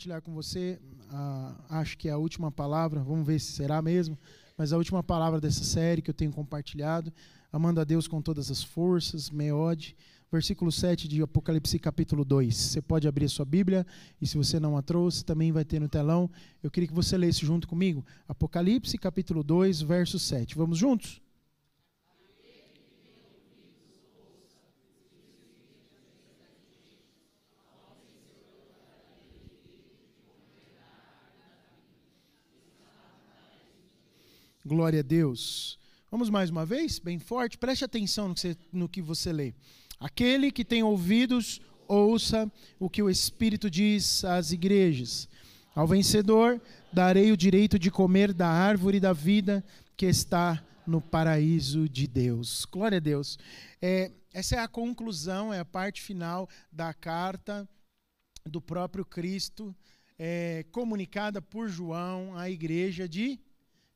Compartilhar com você, uh, acho que é a última palavra, vamos ver se será mesmo, mas a última palavra dessa série que eu tenho compartilhado, amando a Deus com todas as forças, Meode, versículo 7 de Apocalipse capítulo 2. Você pode abrir a sua Bíblia, e se você não a trouxe, também vai ter no telão. Eu queria que você lesse junto comigo, Apocalipse capítulo 2, verso 7. Vamos juntos? Glória a Deus. Vamos mais uma vez, bem forte, preste atenção no que você, no que você lê. Aquele que tem ouvidos, ouça o que o Espírito diz às igrejas. Ao vencedor, darei o direito de comer da árvore da vida que está no paraíso de Deus. Glória a Deus. É, essa é a conclusão, é a parte final da carta do próprio Cristo, é, comunicada por João à igreja de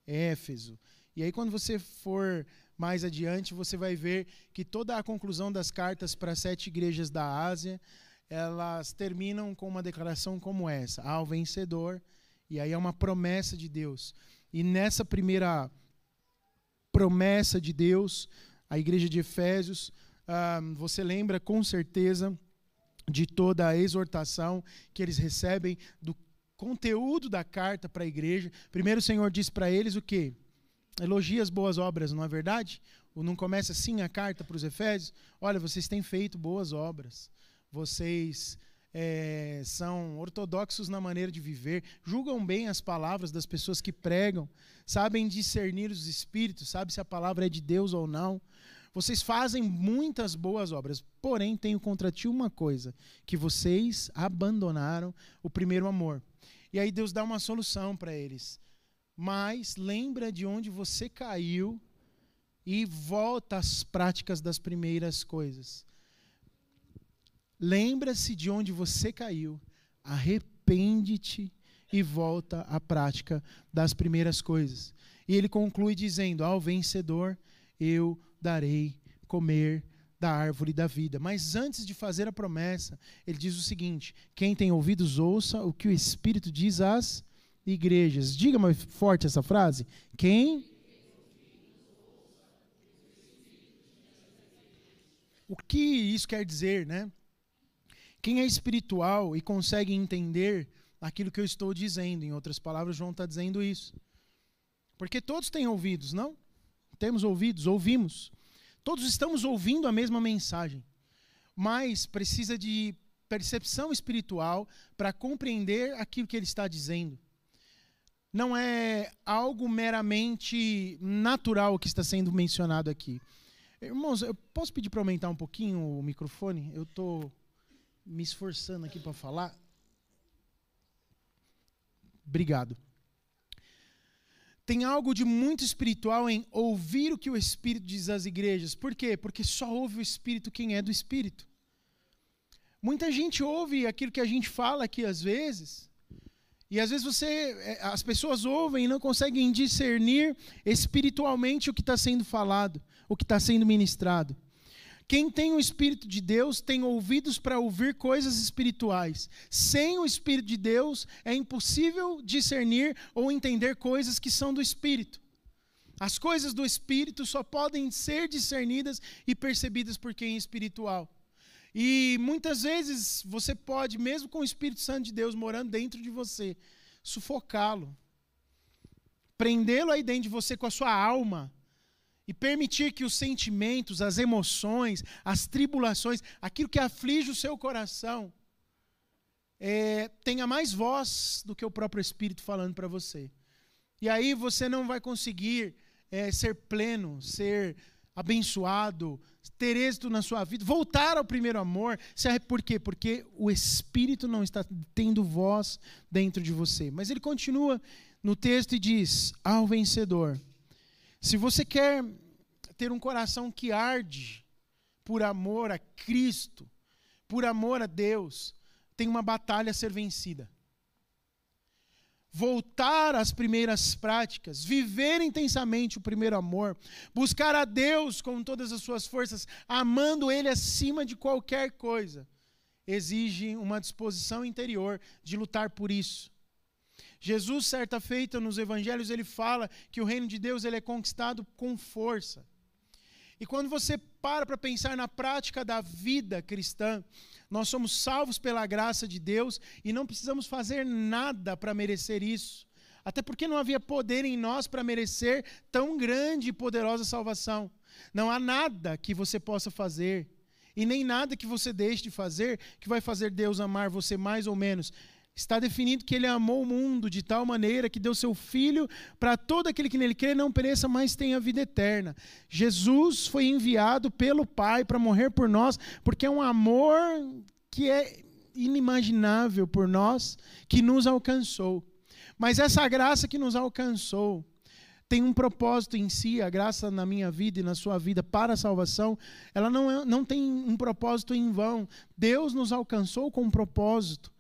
Éfeso. E aí, quando você for mais adiante, você vai ver que toda a conclusão das cartas para as sete igrejas da Ásia, elas terminam com uma declaração como essa: ao vencedor. E aí é uma promessa de Deus. E nessa primeira promessa de Deus, a igreja de Efésios, ah, você lembra com certeza de toda a exortação que eles recebem do conteúdo da carta para a igreja. Primeiro o Senhor diz para eles o quê? Elogia as boas obras, não é verdade? Ou não começa assim a carta para os Efésios? Olha, vocês têm feito boas obras. Vocês é, são ortodoxos na maneira de viver, julgam bem as palavras das pessoas que pregam, sabem discernir os espíritos, sabem se a palavra é de Deus ou não. Vocês fazem muitas boas obras, porém tenho contra ti uma coisa: que vocês abandonaram o primeiro amor. E aí Deus dá uma solução para eles. Mas lembra de onde você caiu e volta às práticas das primeiras coisas. Lembra-se de onde você caiu, arrepende-te e volta à prática das primeiras coisas. E ele conclui dizendo: Ao vencedor eu darei comer da árvore da vida. Mas antes de fazer a promessa, ele diz o seguinte: quem tem ouvidos, ouça o que o Espírito diz às igrejas. Diga mais forte essa frase. Quem. O que isso quer dizer, né? Quem é espiritual e consegue entender aquilo que eu estou dizendo, em outras palavras, João está dizendo isso. Porque todos têm ouvidos, não? Temos ouvidos, ouvimos. Todos estamos ouvindo a mesma mensagem, mas precisa de percepção espiritual para compreender aquilo que ele está dizendo. Não é algo meramente natural que está sendo mencionado aqui. Irmãos, eu posso pedir para aumentar um pouquinho o microfone? Eu estou me esforçando aqui para falar. Obrigado tem algo de muito espiritual em ouvir o que o Espírito diz às igrejas. Por quê? Porque só ouve o Espírito quem é do Espírito. Muita gente ouve aquilo que a gente fala aqui às vezes, e às vezes você, é, as pessoas ouvem e não conseguem discernir espiritualmente o que está sendo falado, o que está sendo ministrado. Quem tem o Espírito de Deus tem ouvidos para ouvir coisas espirituais. Sem o Espírito de Deus é impossível discernir ou entender coisas que são do Espírito. As coisas do Espírito só podem ser discernidas e percebidas por quem é espiritual. E muitas vezes você pode, mesmo com o Espírito Santo de Deus morando dentro de você, sufocá-lo, prendê-lo aí dentro de você com a sua alma e permitir que os sentimentos, as emoções, as tribulações, aquilo que aflige o seu coração, é, tenha mais voz do que o próprio Espírito falando para você. E aí você não vai conseguir é, ser pleno, ser abençoado, ter êxito na sua vida, voltar ao primeiro amor. Por quê? Porque o Espírito não está tendo voz dentro de você. Mas ele continua no texto e diz: ao vencedor. Se você quer ter um coração que arde por amor a Cristo, por amor a Deus, tem uma batalha a ser vencida voltar às primeiras práticas, viver intensamente o primeiro amor, buscar a Deus com todas as suas forças, amando Ele acima de qualquer coisa, exige uma disposição interior de lutar por isso. Jesus, certa feita nos evangelhos, ele fala que o reino de Deus ele é conquistado com força. E quando você para para pensar na prática da vida cristã, nós somos salvos pela graça de Deus e não precisamos fazer nada para merecer isso. Até porque não havia poder em nós para merecer tão grande e poderosa salvação. Não há nada que você possa fazer, e nem nada que você deixe de fazer, que vai fazer Deus amar você mais ou menos. Está definido que ele amou o mundo de tal maneira que deu seu filho para todo aquele que nele crê não pereça, mas tenha vida eterna. Jesus foi enviado pelo Pai para morrer por nós, porque é um amor que é inimaginável por nós que nos alcançou. Mas essa graça que nos alcançou tem um propósito em si, a graça na minha vida e na sua vida para a salvação, ela não, é, não tem um propósito em vão. Deus nos alcançou com um propósito.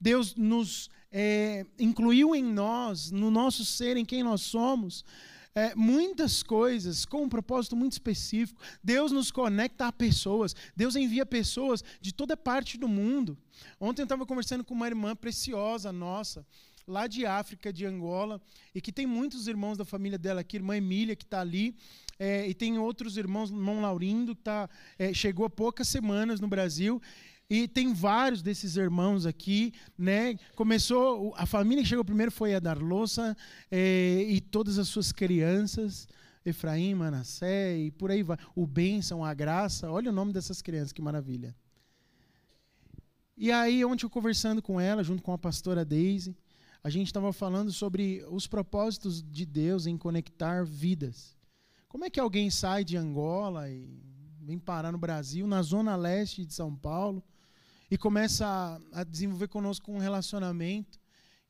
Deus nos é, incluiu em nós, no nosso ser, em quem nós somos, é, muitas coisas com um propósito muito específico. Deus nos conecta a pessoas. Deus envia pessoas de toda parte do mundo. Ontem eu estava conversando com uma irmã preciosa nossa, lá de África, de Angola, e que tem muitos irmãos da família dela aqui, irmã Emília, que está ali. É, e tem outros irmãos, irmão Laurindo, que tá, é, chegou há poucas semanas no Brasil. E tem vários desses irmãos aqui, né? Começou, a família que chegou primeiro foi a Darlossa é, e todas as suas crianças, Efraim, Manassé e por aí vai. O Bênção, a Graça, olha o nome dessas crianças, que maravilha. E aí, ontem eu conversando com ela, junto com a pastora Daisy, a gente estava falando sobre os propósitos de Deus em conectar vidas. Como é que alguém sai de Angola e vem parar no Brasil, na zona leste de São Paulo, e começa a, a desenvolver conosco um relacionamento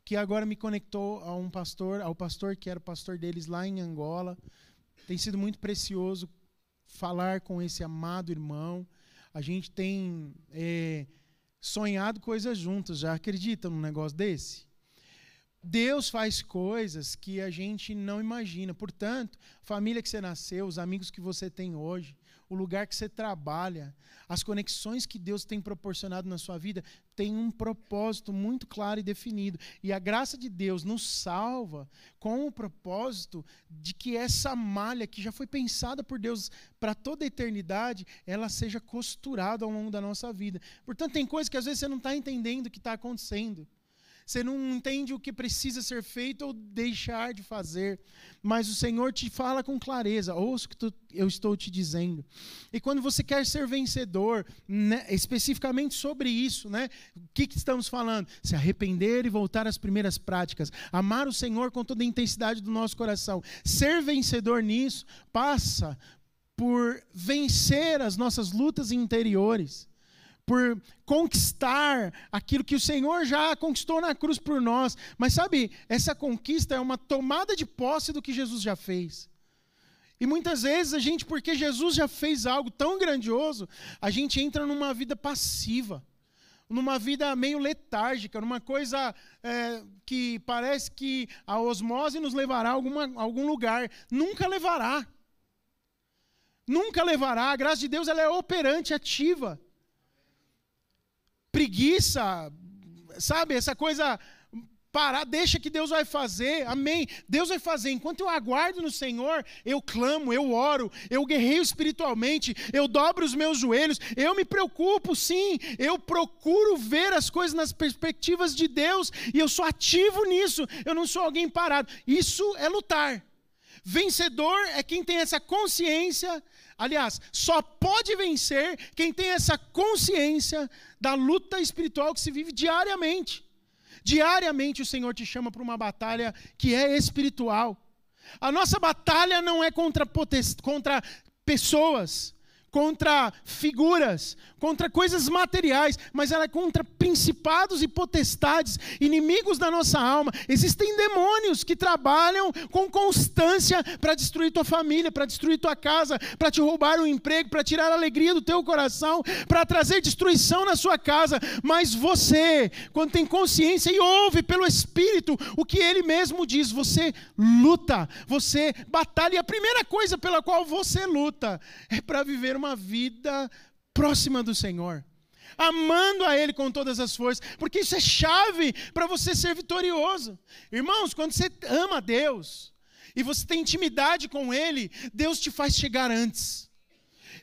que agora me conectou a um pastor, ao pastor que era o pastor deles lá em Angola. Tem sido muito precioso falar com esse amado irmão. A gente tem é, sonhado coisas juntos. Já acredita num negócio desse? Deus faz coisas que a gente não imagina. Portanto, família que você nasceu, os amigos que você tem hoje, o lugar que você trabalha, as conexões que Deus tem proporcionado na sua vida, tem um propósito muito claro e definido. E a graça de Deus nos salva com o propósito de que essa malha que já foi pensada por Deus para toda a eternidade, ela seja costurada ao longo da nossa vida. Portanto, tem coisas que às vezes você não está entendendo o que está acontecendo. Você não entende o que precisa ser feito ou deixar de fazer. Mas o Senhor te fala com clareza. Ouça o que tu, eu estou te dizendo. E quando você quer ser vencedor, né, especificamente sobre isso, né, o que, que estamos falando? Se arrepender e voltar às primeiras práticas. Amar o Senhor com toda a intensidade do nosso coração. Ser vencedor nisso passa por vencer as nossas lutas interiores por conquistar aquilo que o Senhor já conquistou na cruz por nós. Mas sabe, essa conquista é uma tomada de posse do que Jesus já fez. E muitas vezes a gente, porque Jesus já fez algo tão grandioso, a gente entra numa vida passiva, numa vida meio letárgica, numa coisa é, que parece que a osmose nos levará a alguma, algum lugar. Nunca levará. Nunca levará. A graça de Deus ela é operante, ativa preguiça, sabe? Essa coisa parar, deixa que Deus vai fazer, amém. Deus vai fazer. Enquanto eu aguardo no Senhor, eu clamo, eu oro, eu guerreio espiritualmente, eu dobro os meus joelhos, eu me preocupo, sim, eu procuro ver as coisas nas perspectivas de Deus e eu sou ativo nisso, eu não sou alguém parado. Isso é lutar. Vencedor é quem tem essa consciência Aliás, só pode vencer quem tem essa consciência da luta espiritual que se vive diariamente. Diariamente o Senhor te chama para uma batalha que é espiritual. A nossa batalha não é contra, contra pessoas, contra figuras, contra coisas materiais, mas ela é contra principados e potestades, inimigos da nossa alma. Existem demônios que trabalham com constância para destruir tua família, para destruir tua casa, para te roubar o um emprego, para tirar a alegria do teu coração, para trazer destruição na sua casa. Mas você, quando tem consciência e ouve pelo Espírito o que ele mesmo diz, você luta, você batalha. E a primeira coisa pela qual você luta é para viver uma vida próxima do Senhor, amando a Ele com todas as forças, porque isso é chave para você ser vitorioso. Irmãos, quando você ama Deus e você tem intimidade com Ele, Deus te faz chegar antes.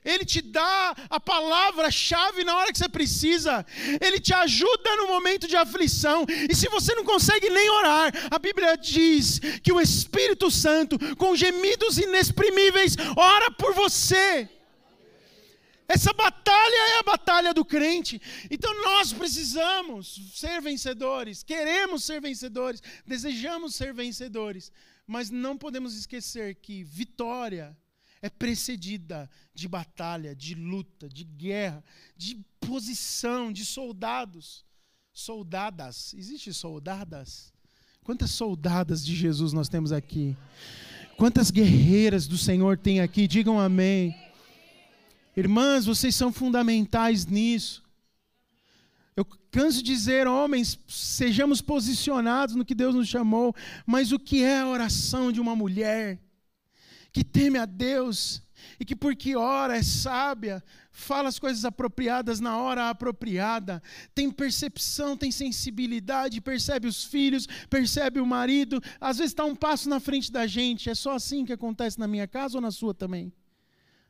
Ele te dá a palavra-chave na hora que você precisa. Ele te ajuda no momento de aflição. E se você não consegue nem orar, a Bíblia diz que o Espírito Santo, com gemidos inexprimíveis, ora por você. Essa batalha é a batalha do crente. Então nós precisamos ser vencedores, queremos ser vencedores, desejamos ser vencedores, mas não podemos esquecer que vitória é precedida de batalha, de luta, de guerra, de posição, de soldados. Soldadas. Existe soldadas? Quantas soldadas de Jesus nós temos aqui? Quantas guerreiras do Senhor tem aqui? Digam amém. Irmãs, vocês são fundamentais nisso. Eu canso de dizer, homens, sejamos posicionados no que Deus nos chamou, mas o que é a oração de uma mulher que teme a Deus e que, porque ora, é sábia, fala as coisas apropriadas na hora apropriada, tem percepção, tem sensibilidade, percebe os filhos, percebe o marido, às vezes está um passo na frente da gente. É só assim que acontece na minha casa ou na sua também?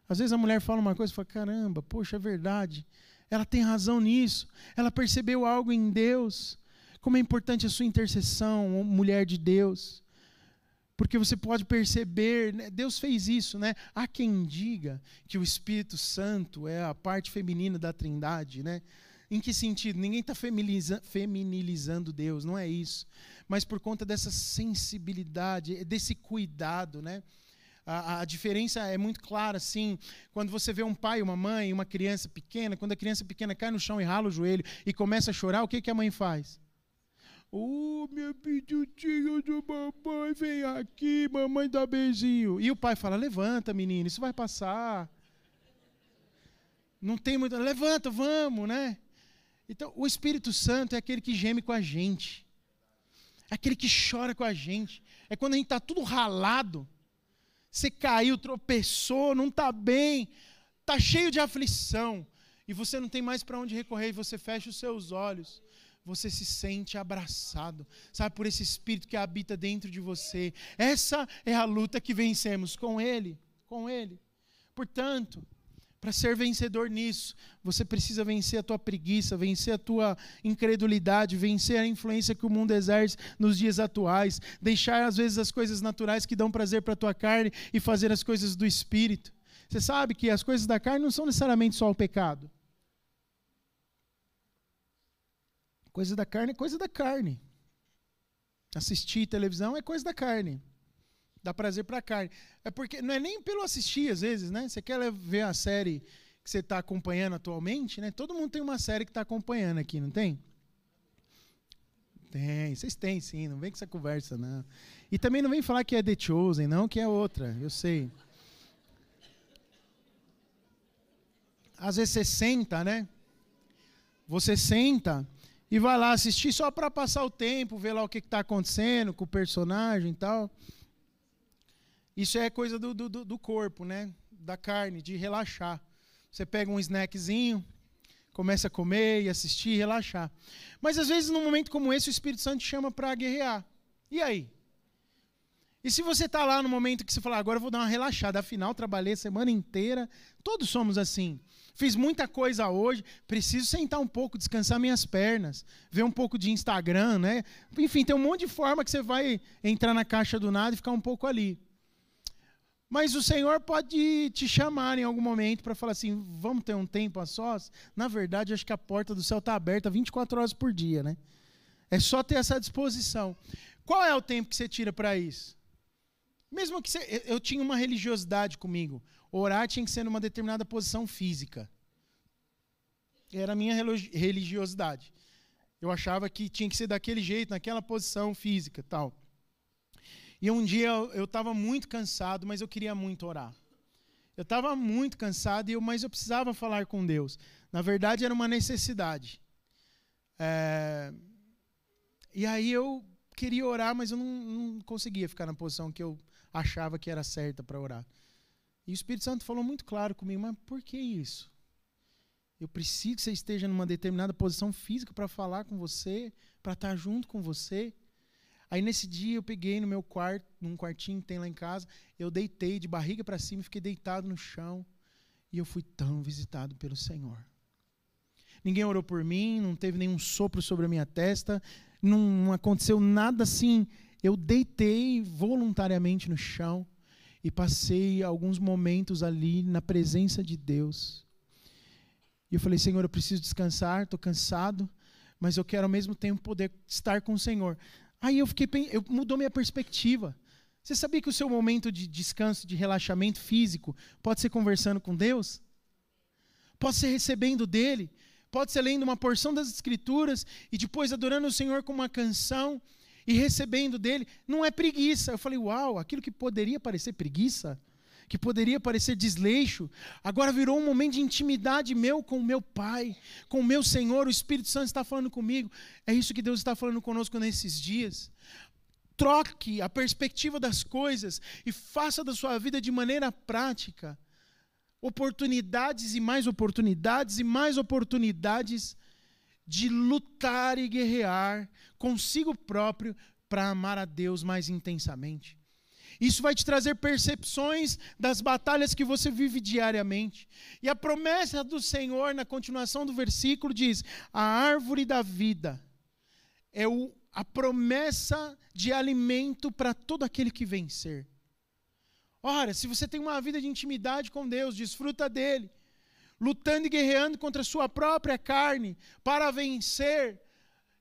Às vezes a mulher fala uma coisa e fala: caramba, poxa, é verdade. Ela tem razão nisso. Ela percebeu algo em Deus. Como é importante a sua intercessão, mulher de Deus. Porque você pode perceber, né? Deus fez isso, né? Há quem diga que o Espírito Santo é a parte feminina da Trindade, né? Em que sentido? Ninguém está feminilizando Deus, não é isso. Mas por conta dessa sensibilidade, desse cuidado, né? A, a, diferença é muito clara, assim, quando você vê um pai, uma mãe, uma criança pequena, quando a criança pequena cai no chão e rala o joelho e começa a chorar, o que, que a mãe faz? Oh, minha pitutinha do mamãe, vem aqui, mamãe dá beijinho. E o pai fala, levanta, menino, isso vai passar. Não tem muito, levanta, vamos, né? Então, o Espírito Santo é aquele que geme com a gente. É aquele que chora com a gente. É quando a gente está tudo ralado você caiu, tropeçou, não está bem, está cheio de aflição, e você não tem mais para onde recorrer, e você fecha os seus olhos, você se sente abraçado, sabe, por esse Espírito que habita dentro de você. Essa é a luta que vencemos com Ele, com Ele. Portanto, para ser vencedor nisso, você precisa vencer a tua preguiça, vencer a tua incredulidade, vencer a influência que o mundo exerce nos dias atuais, deixar às vezes as coisas naturais que dão prazer para a tua carne e fazer as coisas do espírito. Você sabe que as coisas da carne não são necessariamente só o pecado. Coisa da carne é coisa da carne. Assistir televisão é coisa da carne dá prazer para carne. É porque não é nem pelo assistir às vezes, né? Você quer ver a série que você está acompanhando atualmente, né? Todo mundo tem uma série que está acompanhando aqui, não tem? Tem, vocês têm sim, não vem com essa conversa, não. E também não vem falar que é The Chosen, não, que é outra, eu sei. Às vezes você senta, né? Você senta e vai lá assistir só para passar o tempo, ver lá o que está acontecendo com o personagem e tal. Isso é coisa do, do, do corpo, né? Da carne, de relaxar. Você pega um snackzinho, começa a comer e assistir relaxar. Mas às vezes, num momento como esse, o Espírito Santo chama para guerrear. E aí? E se você está lá no momento que você fala, agora eu vou dar uma relaxada, afinal, trabalhei a semana inteira, todos somos assim. Fiz muita coisa hoje, preciso sentar um pouco, descansar minhas pernas, ver um pouco de Instagram, né? Enfim, tem um monte de forma que você vai entrar na caixa do nada e ficar um pouco ali. Mas o Senhor pode te chamar em algum momento para falar assim: vamos ter um tempo a sós? Na verdade, acho que a porta do céu está aberta 24 horas por dia, né? É só ter essa disposição. Qual é o tempo que você tira para isso? Mesmo que você, eu tinha uma religiosidade comigo. Orar tinha que ser numa determinada posição física. Era a minha religiosidade. Eu achava que tinha que ser daquele jeito, naquela posição física, tal. E um dia eu estava muito cansado, mas eu queria muito orar. Eu estava muito cansado, mas eu precisava falar com Deus. Na verdade, era uma necessidade. É... E aí eu queria orar, mas eu não, não conseguia ficar na posição que eu achava que era certa para orar. E o Espírito Santo falou muito claro comigo, mas por que isso? Eu preciso que você esteja numa determinada posição física para falar com você, para estar junto com você. Aí nesse dia eu peguei no meu quarto, num quartinho que tem lá em casa, eu deitei de barriga para cima, fiquei deitado no chão e eu fui tão visitado pelo Senhor. Ninguém orou por mim, não teve nenhum sopro sobre a minha testa, não aconteceu nada assim. Eu deitei voluntariamente no chão e passei alguns momentos ali na presença de Deus. E eu falei, Senhor, eu preciso descansar, estou cansado, mas eu quero ao mesmo tempo poder estar com o Senhor. Aí eu fiquei, eu, mudou minha perspectiva. Você sabia que o seu momento de descanso, de relaxamento físico, pode ser conversando com Deus? Pode ser recebendo dele? Pode ser lendo uma porção das Escrituras e depois adorando o Senhor com uma canção e recebendo dele? Não é preguiça. Eu falei, uau, aquilo que poderia parecer preguiça, que poderia parecer desleixo, agora virou um momento de intimidade meu com o meu Pai, com o meu Senhor, o Espírito Santo está falando comigo. É isso que Deus está falando conosco nesses dias. Troque a perspectiva das coisas e faça da sua vida de maneira prática. Oportunidades e mais oportunidades e mais oportunidades de lutar e guerrear consigo próprio para amar a Deus mais intensamente. Isso vai te trazer percepções das batalhas que você vive diariamente. E a promessa do Senhor, na continuação do versículo, diz: A árvore da vida é o, a promessa de alimento para todo aquele que vencer. Ora, se você tem uma vida de intimidade com Deus, desfruta dele, lutando e guerreando contra a sua própria carne para vencer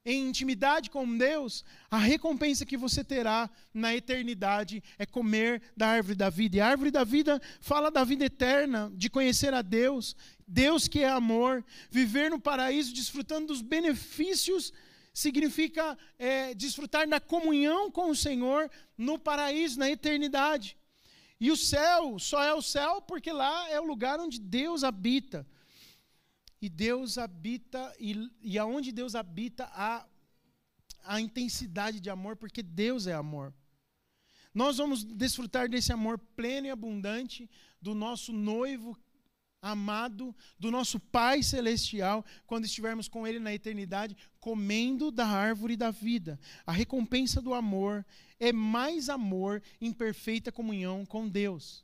em intimidade com Deus, a recompensa que você terá na eternidade é comer da árvore da vida. E a árvore da vida fala da vida eterna, de conhecer a Deus, Deus que é amor, viver no paraíso, desfrutando dos benefícios, significa é, desfrutar da comunhão com o Senhor no paraíso, na eternidade. E o céu só é o céu porque lá é o lugar onde Deus habita. E Deus habita, e, e aonde Deus habita há a intensidade de amor, porque Deus é amor. Nós vamos desfrutar desse amor pleno e abundante do nosso noivo amado, do nosso Pai celestial, quando estivermos com Ele na eternidade, comendo da árvore da vida. A recompensa do amor é mais amor em perfeita comunhão com Deus.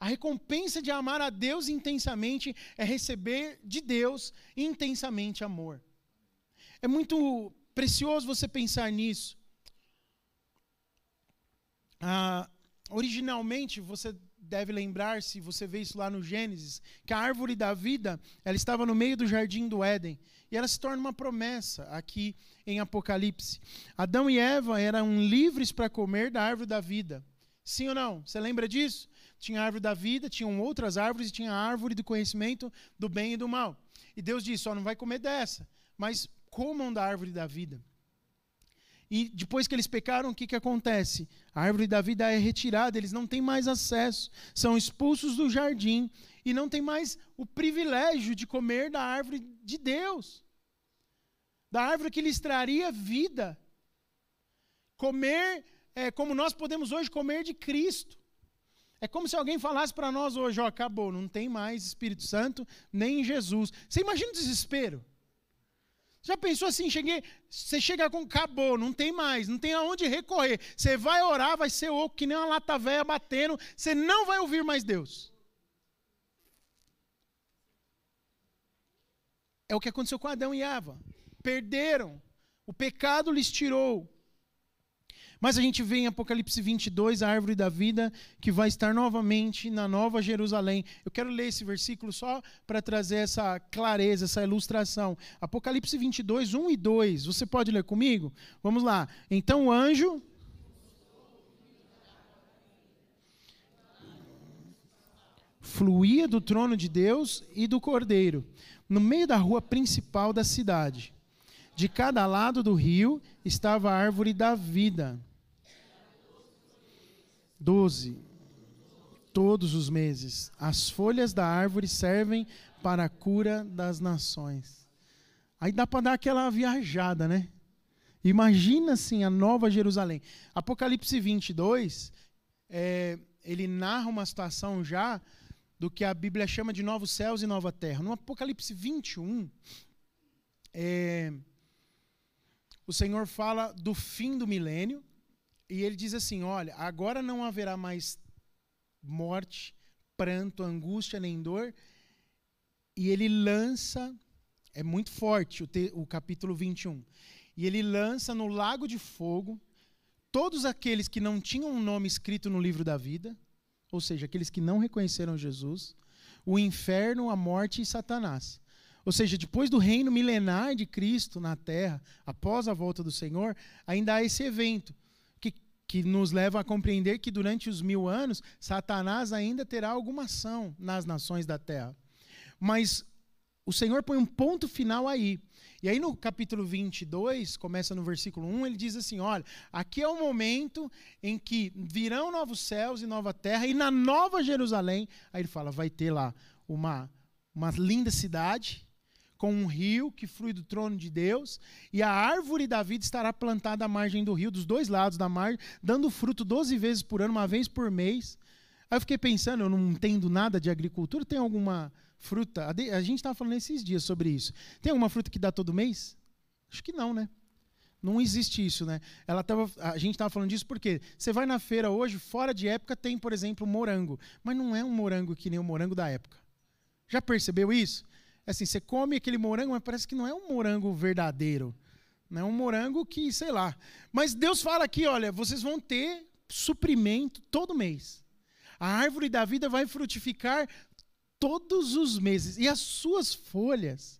A recompensa de amar a Deus intensamente é receber de Deus intensamente amor. É muito precioso você pensar nisso. Ah, originalmente, você deve lembrar, se você vê isso lá no Gênesis, que a árvore da vida ela estava no meio do jardim do Éden. E ela se torna uma promessa aqui em Apocalipse. Adão e Eva eram livres para comer da árvore da vida. Sim ou não? Você lembra disso? Tinha a árvore da vida, tinham outras árvores e tinha a árvore do conhecimento do bem e do mal. E Deus disse: só não vai comer dessa, mas comam da árvore da vida. E depois que eles pecaram, o que, que acontece? A árvore da vida é retirada, eles não têm mais acesso, são expulsos do jardim e não têm mais o privilégio de comer da árvore de Deus, da árvore que lhes traria vida. Comer é como nós podemos hoje comer de Cristo. É como se alguém falasse para nós hoje, ó, acabou, não tem mais Espírito Santo, nem Jesus. Você imagina o desespero? Já pensou assim, cheguei, você chega com acabou, não tem mais, não tem aonde recorrer. Você vai orar, vai ser oco que nem uma lata velha batendo, você não vai ouvir mais Deus. É o que aconteceu com Adão e Eva. Perderam. O pecado lhes tirou mas a gente vê em Apocalipse 22 a árvore da vida que vai estar novamente na Nova Jerusalém. Eu quero ler esse versículo só para trazer essa clareza, essa ilustração. Apocalipse 22, 1 e 2. Você pode ler comigo? Vamos lá. Então o anjo. Fluía do trono de Deus e do cordeiro, no meio da rua principal da cidade. De cada lado do rio estava a árvore da vida Doze. Todos os meses. As folhas da árvore servem para a cura das nações. Aí dá para dar aquela viajada, né? Imagina assim a nova Jerusalém. Apocalipse 22, é, ele narra uma situação já do que a Bíblia chama de novos céus e nova terra. No Apocalipse 21, é, o Senhor fala do fim do milênio e ele diz assim: Olha, agora não haverá mais morte, pranto, angústia nem dor. E ele lança, é muito forte o, te, o capítulo 21. E ele lança no lago de fogo todos aqueles que não tinham um nome escrito no livro da vida, ou seja, aqueles que não reconheceram Jesus, o inferno, a morte e Satanás. Ou seja, depois do reino milenar de Cristo na terra, após a volta do Senhor, ainda há esse evento que, nos leva a compreender que durante os mil anos, Satanás ainda terá alguma ação nas nações da terra. Mas o Senhor põe um ponto final aí. E aí no capítulo 22, começa no versículo 1, ele diz assim: Olha, aqui é o momento em que virão novos céus e nova terra, e na nova Jerusalém, aí ele fala: vai ter lá uma, uma linda cidade, com um rio que flui do trono de Deus, e a árvore da vida estará plantada à margem do rio, dos dois lados da margem, dando fruto 12 vezes por ano, uma vez por mês. Aí eu fiquei pensando, eu não entendo nada de agricultura, tem alguma fruta. A gente estava falando esses dias sobre isso. Tem alguma fruta que dá todo mês? Acho que não, né? Não existe isso, né? Ela tava, a gente estava falando disso porque você vai na feira hoje, fora de época, tem, por exemplo, morango. Mas não é um morango que nem o morango da época. Já percebeu isso? É assim, você come aquele morango, mas parece que não é um morango verdadeiro. Não é um morango que, sei lá. Mas Deus fala aqui, olha, vocês vão ter suprimento todo mês. A árvore da vida vai frutificar todos os meses, e as suas folhas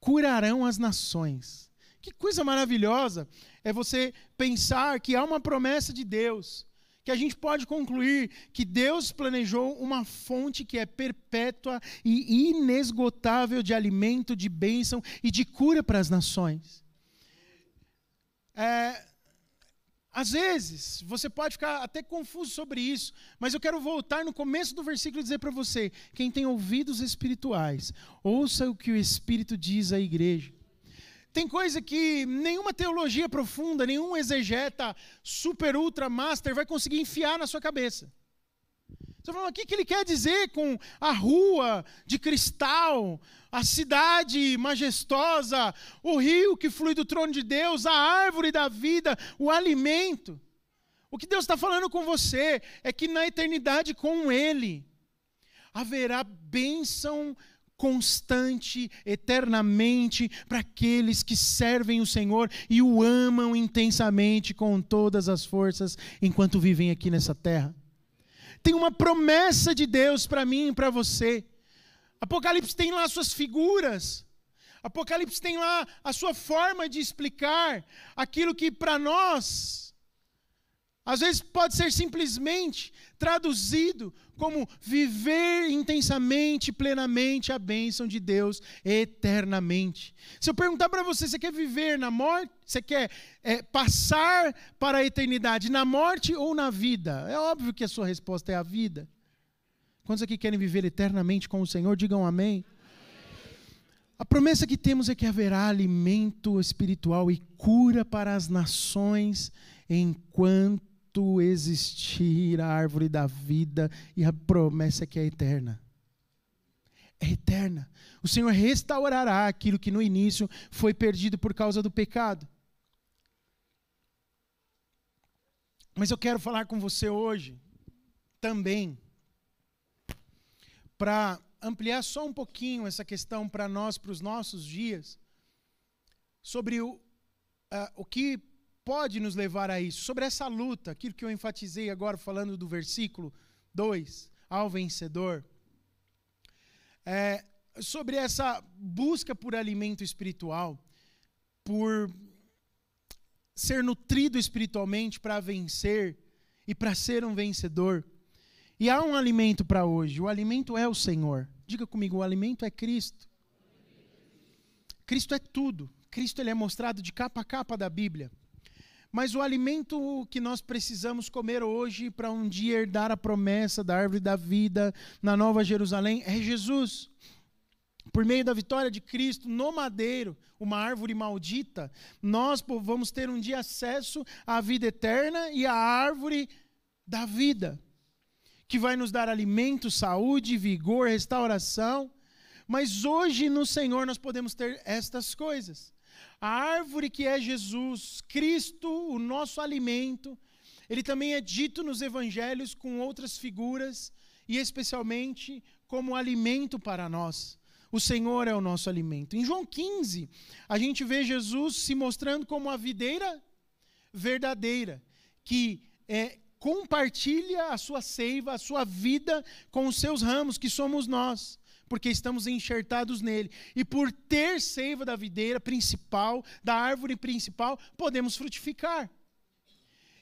curarão as nações. Que coisa maravilhosa é você pensar que há uma promessa de Deus, que a gente pode concluir que Deus planejou uma fonte que é perpétua e inesgotável de alimento, de bênção e de cura para as nações. É, às vezes, você pode ficar até confuso sobre isso, mas eu quero voltar no começo do versículo e dizer para você: quem tem ouvidos espirituais, ouça o que o Espírito diz à igreja. Tem coisa que nenhuma teologia profunda, nenhum exegeta super, ultra, master vai conseguir enfiar na sua cabeça. Você fala, o que, que ele quer dizer com a rua de cristal, a cidade majestosa, o rio que flui do trono de Deus, a árvore da vida, o alimento? O que Deus está falando com você é que na eternidade com Ele haverá bênção constante, eternamente, para aqueles que servem o Senhor e o amam intensamente com todas as forças enquanto vivem aqui nessa terra. Tem uma promessa de Deus para mim e para você. Apocalipse tem lá suas figuras. Apocalipse tem lá a sua forma de explicar aquilo que para nós, às vezes pode ser simplesmente traduzido como viver intensamente, plenamente a bênção de Deus eternamente. Se eu perguntar para você, você quer viver na morte? Você quer é, passar para a eternidade na morte ou na vida? É óbvio que a sua resposta é a vida. Quantos aqui querem viver eternamente com o Senhor? Digam amém. A promessa que temos é que haverá alimento espiritual e cura para as nações enquanto enquanto existir a árvore da vida e a promessa que é eterna. É eterna. O Senhor restaurará aquilo que no início foi perdido por causa do pecado. Mas eu quero falar com você hoje também para ampliar só um pouquinho essa questão para nós, para os nossos dias, sobre o, uh, o que pode nos levar a isso. Sobre essa luta, aquilo que eu enfatizei agora falando do versículo 2, ao vencedor. É, sobre essa busca por alimento espiritual, por ser nutrido espiritualmente para vencer e para ser um vencedor. E há um alimento para hoje. O alimento é o Senhor. Diga comigo, o alimento é Cristo. Cristo é tudo. Cristo ele é mostrado de capa a capa da Bíblia. Mas o alimento que nós precisamos comer hoje para um dia herdar a promessa da árvore da vida na Nova Jerusalém é Jesus. Por meio da vitória de Cristo no madeiro, uma árvore maldita, nós vamos ter um dia acesso à vida eterna e à árvore da vida, que vai nos dar alimento, saúde, vigor, restauração. Mas hoje no Senhor nós podemos ter estas coisas. A árvore que é Jesus, Cristo, o nosso alimento, ele também é dito nos evangelhos com outras figuras e especialmente como alimento para nós. O Senhor é o nosso alimento. Em João 15, a gente vê Jesus se mostrando como a videira verdadeira, que é, compartilha a sua seiva, a sua vida com os seus ramos, que somos nós porque estamos enxertados nele. E por ter seiva da videira principal, da árvore principal, podemos frutificar.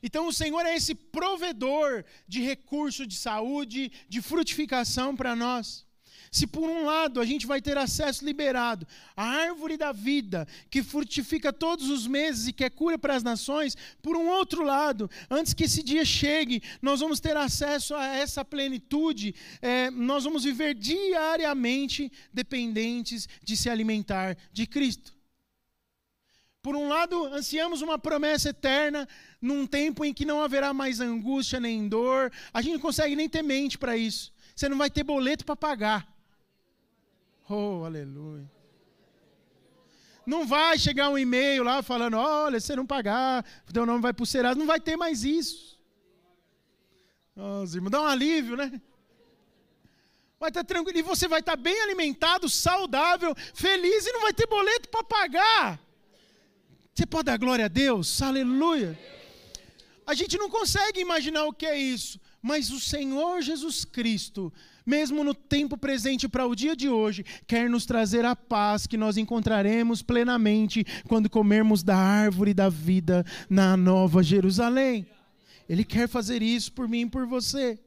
Então o Senhor é esse provedor de recurso de saúde, de frutificação para nós. Se por um lado a gente vai ter acesso liberado à árvore da vida, que frutifica todos os meses e que é cura para as nações, por um outro lado, antes que esse dia chegue, nós vamos ter acesso a essa plenitude, é, nós vamos viver diariamente dependentes de se alimentar de Cristo. Por um lado, ansiamos uma promessa eterna, num tempo em que não haverá mais angústia nem dor, a gente não consegue nem ter mente para isso. Você não vai ter boleto para pagar. Oh, aleluia. Não vai chegar um e-mail lá falando: olha, se você não pagar, teu nome vai para o Serasa. Não vai ter mais isso. Nossa, irmão, dá um alívio, né? Vai estar tá tranquilo. E você vai estar tá bem alimentado, saudável, feliz e não vai ter boleto para pagar. Você pode dar glória a Deus? Aleluia. A gente não consegue imaginar o que é isso, mas o Senhor Jesus Cristo mesmo no tempo presente para o dia de hoje, quer nos trazer a paz que nós encontraremos plenamente quando comermos da árvore da vida na Nova Jerusalém. Ele quer fazer isso por mim e por você.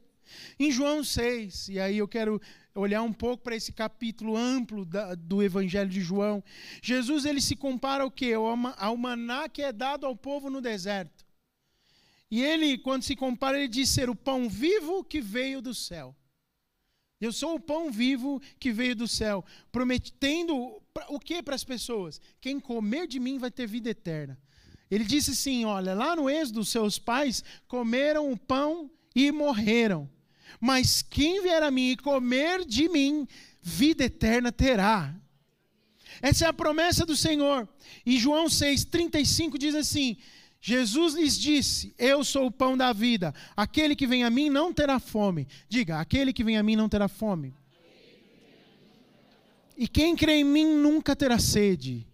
Em João 6, e aí eu quero olhar um pouco para esse capítulo amplo da, do Evangelho de João. Jesus ele se compara ao que? Ao maná que é dado ao povo no deserto. E ele, quando se compara, ele diz ser o pão vivo que veio do céu. Eu sou o pão vivo que veio do céu, prometendo o que para as pessoas? Quem comer de mim vai ter vida eterna. Ele disse assim: olha, lá no Êxodo, seus pais comeram o pão e morreram. Mas quem vier a mim e comer de mim, vida eterna terá. Essa é a promessa do Senhor. E João 6,35 diz assim: Jesus lhes disse: Eu sou o pão da vida. Aquele que vem a mim não terá fome. Diga: aquele que vem a mim não terá fome. E quem crê em mim nunca terá sede.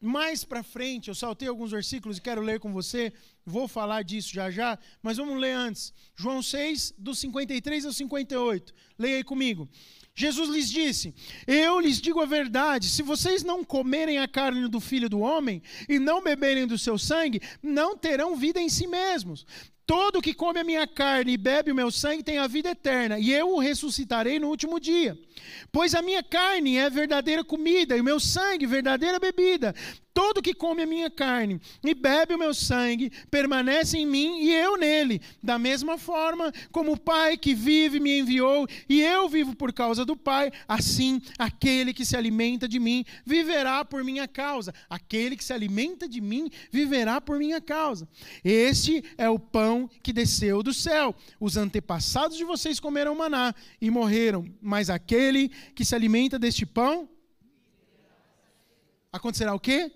Mais para frente, eu saltei alguns versículos e quero ler com você. Vou falar disso já já, mas vamos ler antes. João 6, do 53 ao 58. Leia aí comigo. Jesus lhes disse: Eu lhes digo a verdade, se vocês não comerem a carne do filho do homem e não beberem do seu sangue, não terão vida em si mesmos. Todo que come a minha carne e bebe o meu sangue tem a vida eterna, e eu o ressuscitarei no último dia. Pois a minha carne é verdadeira comida, e o meu sangue verdadeira bebida. Todo que come a minha carne e bebe o meu sangue permanece em mim e eu nele. Da mesma forma como o Pai que vive me enviou e eu vivo por causa do Pai, assim aquele que se alimenta de mim viverá por minha causa. Aquele que se alimenta de mim viverá por minha causa. Este é o pão que desceu do céu. Os antepassados de vocês comeram maná e morreram, mas aquele que se alimenta deste pão acontecerá o quê?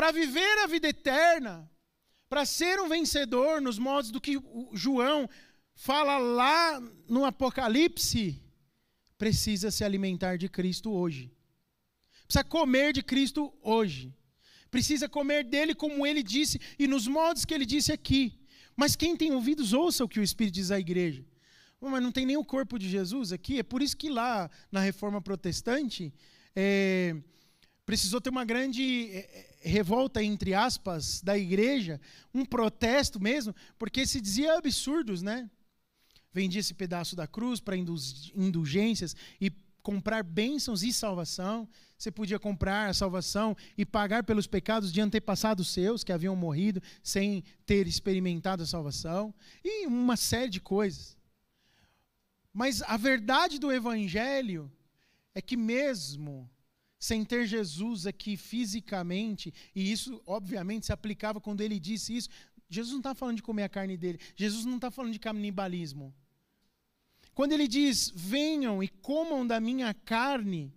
para viver a vida eterna, para ser um vencedor nos modos do que João fala lá no Apocalipse, precisa se alimentar de Cristo hoje. Precisa comer de Cristo hoje. Precisa comer dele como ele disse e nos modos que ele disse aqui. Mas quem tem ouvidos, ouça o que o Espírito diz à igreja. Mas não tem nem o corpo de Jesus aqui, é por isso que lá na reforma protestante, é, precisou ter uma grande eh, eh, revolta, entre aspas, da igreja, um protesto mesmo, porque se dizia absurdos, né? Vendia esse pedaço da cruz para indulgências e comprar bênçãos e salvação. Você podia comprar a salvação e pagar pelos pecados de antepassados seus que haviam morrido sem ter experimentado a salvação. E uma série de coisas. Mas a verdade do Evangelho é que, mesmo sem ter Jesus aqui fisicamente, e isso obviamente se aplicava quando ele disse isso, Jesus não está falando de comer a carne dele, Jesus não está falando de canibalismo. Quando ele diz, venham e comam da minha carne,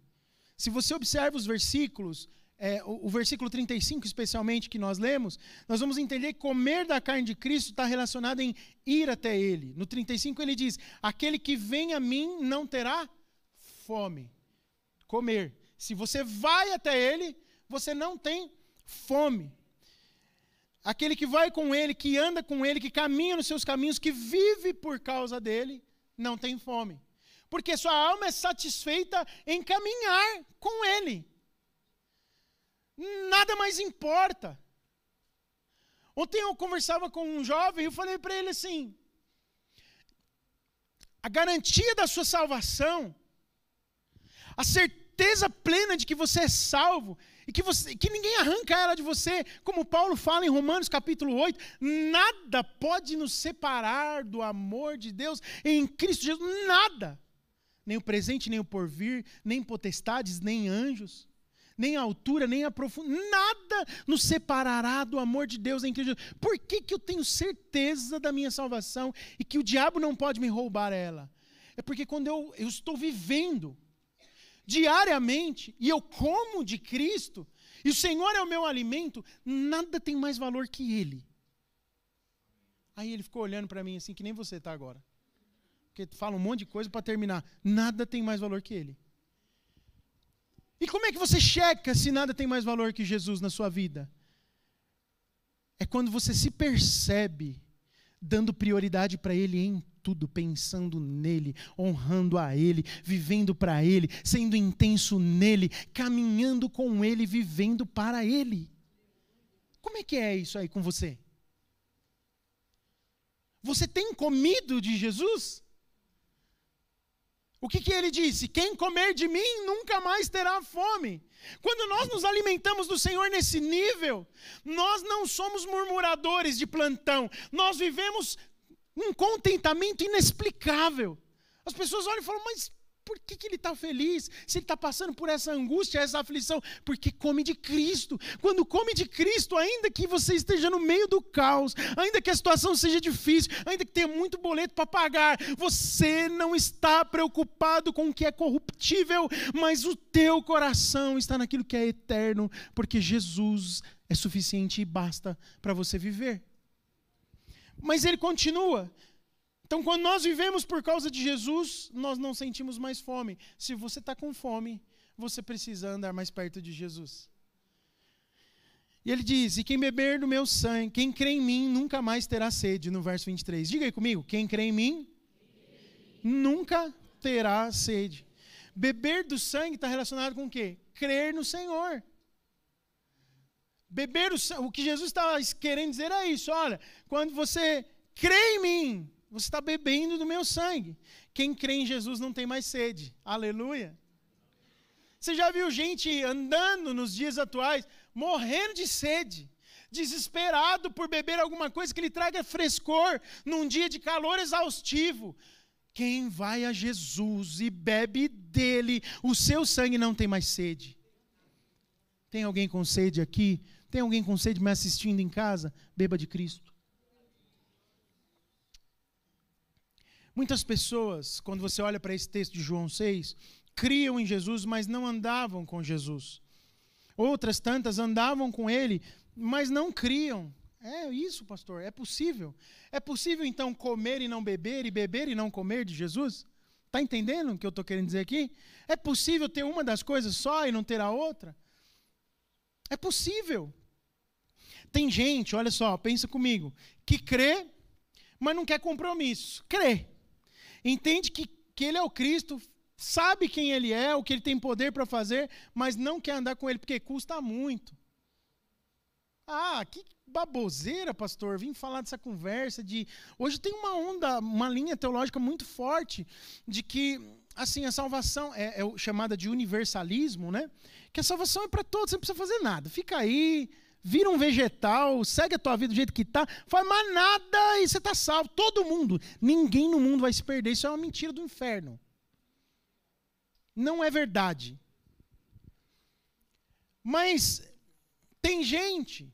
se você observa os versículos, é, o, o, versículo 35 especialmente que nós lemos, nós vamos entender que comer da carne de Cristo está relacionado em ir até Ele. No 35 ele diz: Aquele que vem a mim não terá fome. Comer. Se você vai até Ele, você não tem fome. Aquele que vai com Ele, que anda com Ele, que caminha nos seus caminhos, que vive por causa dele, não tem fome. Porque sua alma é satisfeita em caminhar com Ele. Nada mais importa. Ontem eu conversava com um jovem e eu falei para ele assim: a garantia da sua salvação, a certeza plena de que você é salvo, e que, você, que ninguém arranca ela de você, como Paulo fala em Romanos capítulo 8, nada pode nos separar do amor de Deus em Cristo Jesus, nada. Nem o presente, nem o porvir, nem potestades, nem anjos, nem a altura, nem a profundidade, nada nos separará do amor de Deus em Cristo. Por que, que eu tenho certeza da minha salvação e que o diabo não pode me roubar ela? É porque quando eu, eu estou vivendo diariamente e eu como de Cristo, e o Senhor é o meu alimento, nada tem mais valor que Ele. Aí ele ficou olhando para mim assim, que nem você está agora. Porque fala um monte de coisa para terminar. Nada tem mais valor que Ele. E como é que você checa se nada tem mais valor que Jesus na sua vida? É quando você se percebe dando prioridade para Ele em tudo pensando nele, honrando a ele, vivendo para ele, sendo intenso nele, caminhando com ele, vivendo para ele. Como é que é isso aí com você? Você tem comido de Jesus? O que, que ele disse? Quem comer de mim nunca mais terá fome. Quando nós nos alimentamos do Senhor nesse nível, nós não somos murmuradores de plantão, nós vivemos um contentamento inexplicável. As pessoas olham e falam, mas por que, que ele está feliz? Se ele está passando por essa angústia, essa aflição? Porque come de Cristo. Quando come de Cristo, ainda que você esteja no meio do caos, ainda que a situação seja difícil, ainda que tenha muito boleto para pagar, você não está preocupado com o que é corruptível, mas o teu coração está naquilo que é eterno, porque Jesus é suficiente e basta para você viver. Mas ele continua. Então, quando nós vivemos por causa de Jesus, nós não sentimos mais fome. Se você está com fome, você precisa andar mais perto de Jesus. E ele diz: E quem beber do meu sangue, quem crê em mim, nunca mais terá sede, no verso 23. Diga aí comigo: quem crê em mim, nunca terá sede. Beber do sangue está relacionado com o quê? Crer no Senhor. Beber o sangue, o que Jesus estava querendo dizer é isso: olha, quando você crê em mim, você está bebendo do meu sangue. Quem crê em Jesus não tem mais sede. Aleluia. Você já viu gente andando nos dias atuais, morrendo de sede, desesperado por beber alguma coisa que lhe traga frescor num dia de calor exaustivo. Quem vai a Jesus e bebe dele, o seu sangue não tem mais sede. Tem alguém com sede aqui? Tem alguém com sede me assistindo em casa? Beba de Cristo. Muitas pessoas, quando você olha para esse texto de João 6, criam em Jesus, mas não andavam com Jesus. Outras tantas andavam com ele, mas não criam. É isso, pastor, é possível. É possível então comer e não beber, e beber e não comer de Jesus? Está entendendo o que eu estou querendo dizer aqui? É possível ter uma das coisas só e não ter a outra? É possível. Tem gente, olha só, pensa comigo, que crê, mas não quer compromisso. Crê. Entende que, que ele é o Cristo, sabe quem ele é, o que ele tem poder para fazer, mas não quer andar com ele porque custa muito. Ah, que baboseira, pastor. Vim falar dessa conversa de hoje tem uma onda, uma linha teológica muito forte de que assim a salvação é, é chamada de universalismo, né? Que a salvação é para todos, você não precisa fazer nada. Fica aí, vira um vegetal, segue a tua vida do jeito que tá, faz mais nada e você está salvo. Todo mundo, ninguém no mundo vai se perder. Isso é uma mentira do inferno. Não é verdade. Mas tem gente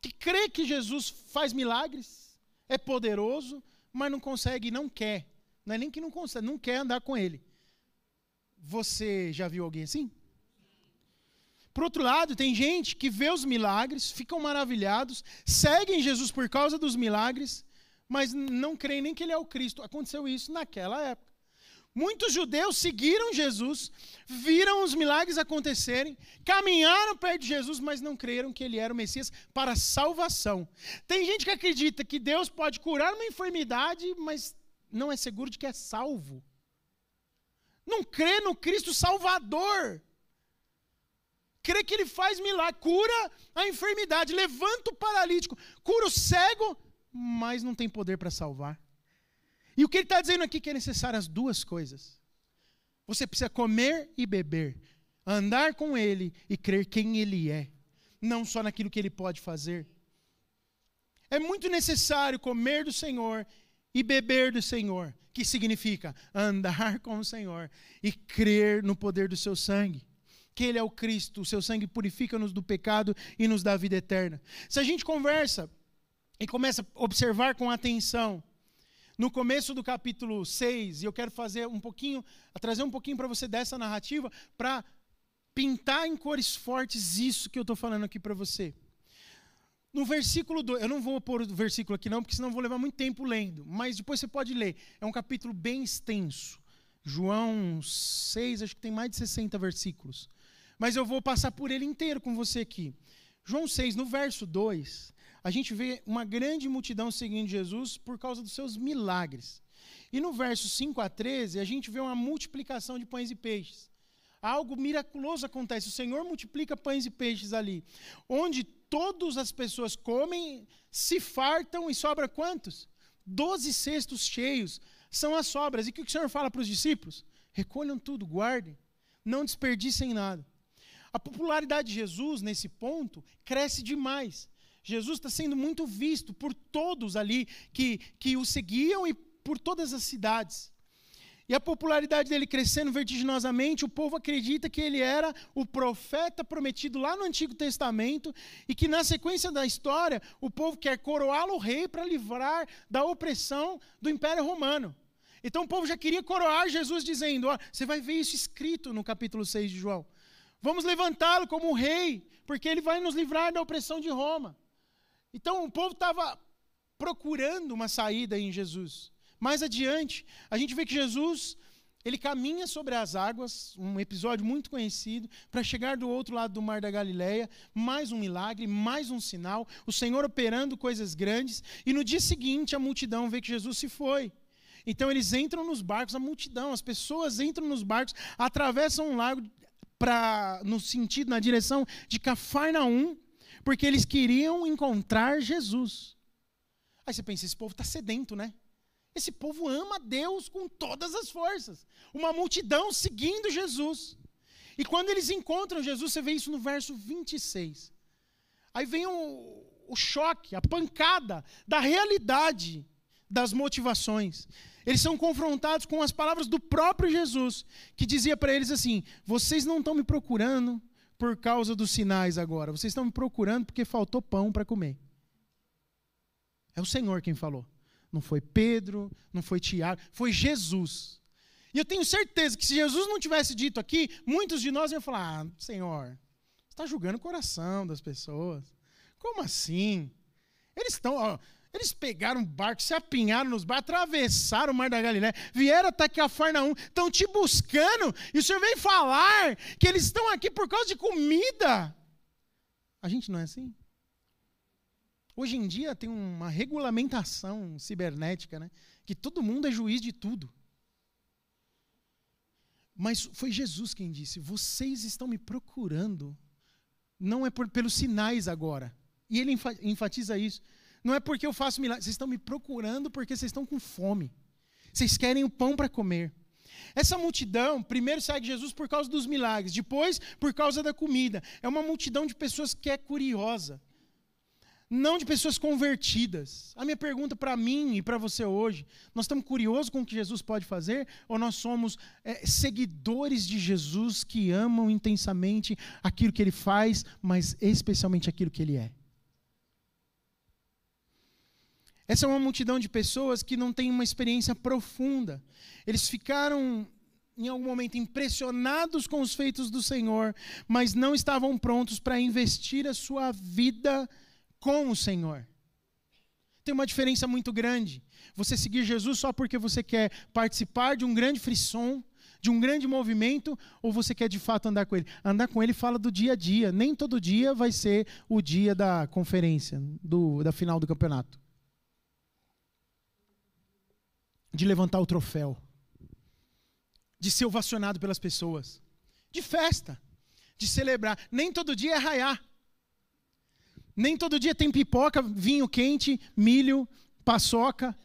que crê que Jesus faz milagres, é poderoso, mas não consegue, não quer. Não é nem que não consegue, não quer andar com ele. Você já viu alguém assim? Por outro lado, tem gente que vê os milagres, ficam maravilhados, seguem Jesus por causa dos milagres, mas não creem nem que ele é o Cristo. Aconteceu isso naquela época. Muitos judeus seguiram Jesus, viram os milagres acontecerem, caminharam perto de Jesus, mas não creram que ele era o Messias para salvação. Tem gente que acredita que Deus pode curar uma enfermidade, mas não é seguro de que é salvo. Não crê no Cristo Salvador. Crê que ele faz milagre, cura a enfermidade, levanta o paralítico, cura o cego, mas não tem poder para salvar. E o que ele está dizendo aqui é que é necessário as duas coisas. Você precisa comer e beber, andar com ele e crer quem ele é, não só naquilo que ele pode fazer. É muito necessário comer do Senhor e beber do Senhor, que significa andar com o Senhor e crer no poder do seu sangue. Que Ele é o Cristo, o seu sangue purifica-nos do pecado e nos dá vida eterna. Se a gente conversa e começa a observar com atenção, no começo do capítulo 6, e eu quero fazer um pouquinho, trazer um pouquinho para você dessa narrativa, para pintar em cores fortes isso que eu estou falando aqui para você. No versículo 2, eu não vou pôr o versículo aqui não, porque senão vou levar muito tempo lendo, mas depois você pode ler. É um capítulo bem extenso. João 6, acho que tem mais de 60 versículos. Mas eu vou passar por ele inteiro com você aqui. João 6, no verso 2, a gente vê uma grande multidão seguindo Jesus por causa dos seus milagres. E no verso 5 a 13, a gente vê uma multiplicação de pães e peixes. Algo miraculoso acontece. O Senhor multiplica pães e peixes ali. Onde todas as pessoas comem, se fartam e sobra quantos? Doze cestos cheios são as sobras. E o que o Senhor fala para os discípulos? Recolham tudo, guardem. Não desperdicem nada. A popularidade de Jesus, nesse ponto, cresce demais. Jesus está sendo muito visto por todos ali que, que o seguiam e por todas as cidades. E a popularidade dele crescendo vertiginosamente, o povo acredita que ele era o profeta prometido lá no Antigo Testamento e que na sequência da história o povo quer coroá-lo rei para livrar da opressão do Império Romano. Então o povo já queria coroar Jesus dizendo, você vai ver isso escrito no capítulo 6 de João. Vamos levantá-lo como rei, porque ele vai nos livrar da opressão de Roma. Então o povo estava procurando uma saída em Jesus. Mais adiante, a gente vê que Jesus, ele caminha sobre as águas, um episódio muito conhecido, para chegar do outro lado do mar da Galileia, mais um milagre, mais um sinal, o Senhor operando coisas grandes, e no dia seguinte a multidão vê que Jesus se foi. Então eles entram nos barcos, a multidão, as pessoas entram nos barcos, atravessam um lago para no sentido, na direção de Cafarnaum, porque eles queriam encontrar Jesus. Aí você pensa, esse povo está sedento, né? Esse povo ama Deus com todas as forças. Uma multidão seguindo Jesus. E quando eles encontram Jesus, você vê isso no verso 26. Aí vem o, o choque, a pancada da realidade das motivações. Eles são confrontados com as palavras do próprio Jesus, que dizia para eles assim: Vocês não estão me procurando por causa dos sinais agora. Vocês estão me procurando porque faltou pão para comer. É o Senhor quem falou. Não foi Pedro, não foi Tiago, foi Jesus. E eu tenho certeza que se Jesus não tivesse dito aqui, muitos de nós iam falar: ah, Senhor, você está julgando o coração das pessoas. Como assim? Eles estão. Eles pegaram um barco, se apinharam nos barcos, atravessaram o mar da Galiléia, vieram até aqui a Farnaum, estão te buscando, e o senhor vem falar que eles estão aqui por causa de comida. A gente não é assim? Hoje em dia tem uma regulamentação cibernética, né? Que todo mundo é juiz de tudo. Mas foi Jesus quem disse: Vocês estão me procurando. Não é por, pelos sinais agora. E ele enfatiza isso. Não é porque eu faço milagres. Vocês estão me procurando porque vocês estão com fome. Vocês querem o pão para comer. Essa multidão, primeiro segue Jesus por causa dos milagres, depois por causa da comida. É uma multidão de pessoas que é curiosa, não de pessoas convertidas. A minha pergunta para mim e para você hoje: nós estamos curiosos com o que Jesus pode fazer ou nós somos é, seguidores de Jesus que amam intensamente aquilo que ele faz, mas especialmente aquilo que ele é? Essa é uma multidão de pessoas que não tem uma experiência profunda. Eles ficaram, em algum momento, impressionados com os feitos do Senhor, mas não estavam prontos para investir a sua vida com o Senhor. Tem uma diferença muito grande. Você seguir Jesus só porque você quer participar de um grande frisson, de um grande movimento, ou você quer de fato andar com Ele? Andar com Ele fala do dia a dia. Nem todo dia vai ser o dia da conferência, do, da final do campeonato. De levantar o troféu, de ser ovacionado pelas pessoas, de festa, de celebrar. Nem todo dia é raiar. Nem todo dia tem pipoca, vinho quente, milho, paçoca.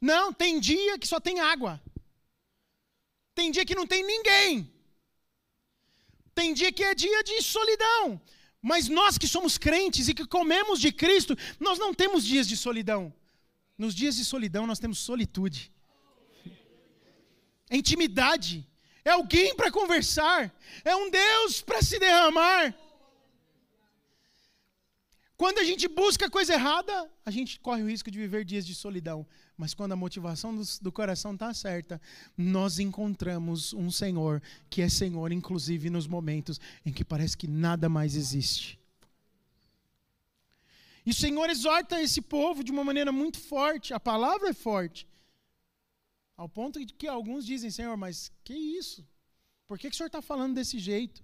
Não, tem dia que só tem água. Tem dia que não tem ninguém. Tem dia que é dia de solidão. Mas nós que somos crentes e que comemos de Cristo, nós não temos dias de solidão. Nos dias de solidão nós temos solitude é intimidade, é alguém para conversar, é um Deus para se derramar. Quando a gente busca coisa errada, a gente corre o risco de viver dias de solidão. Mas quando a motivação do, do coração está certa, nós encontramos um Senhor que é Senhor, inclusive nos momentos em que parece que nada mais existe. E o Senhor exorta esse povo de uma maneira muito forte, a palavra é forte. Ao ponto de que alguns dizem, Senhor, mas que isso? Por que, que o Senhor está falando desse jeito?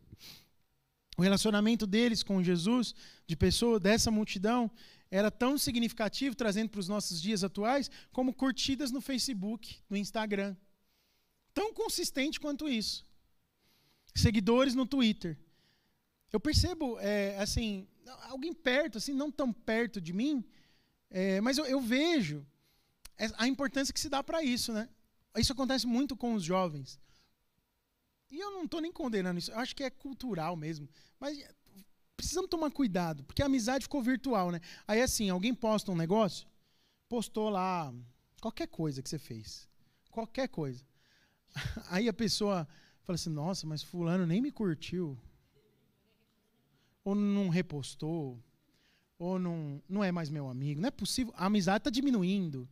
O relacionamento deles com Jesus, de pessoa, dessa multidão, era tão significativo, trazendo para os nossos dias atuais, como curtidas no Facebook, no Instagram. Tão consistente quanto isso. Seguidores no Twitter. Eu percebo, é, assim, alguém perto, assim, não tão perto de mim, é, mas eu, eu vejo a importância que se dá para isso, né? Isso acontece muito com os jovens. E eu não estou nem condenando isso, eu acho que é cultural mesmo. Mas precisamos tomar cuidado, porque a amizade ficou virtual, né? Aí assim, alguém posta um negócio, postou lá qualquer coisa que você fez. Qualquer coisa. Aí a pessoa fala assim: "Nossa, mas fulano nem me curtiu". Ou não repostou, ou não, não é mais meu amigo. Não é possível, a amizade está diminuindo.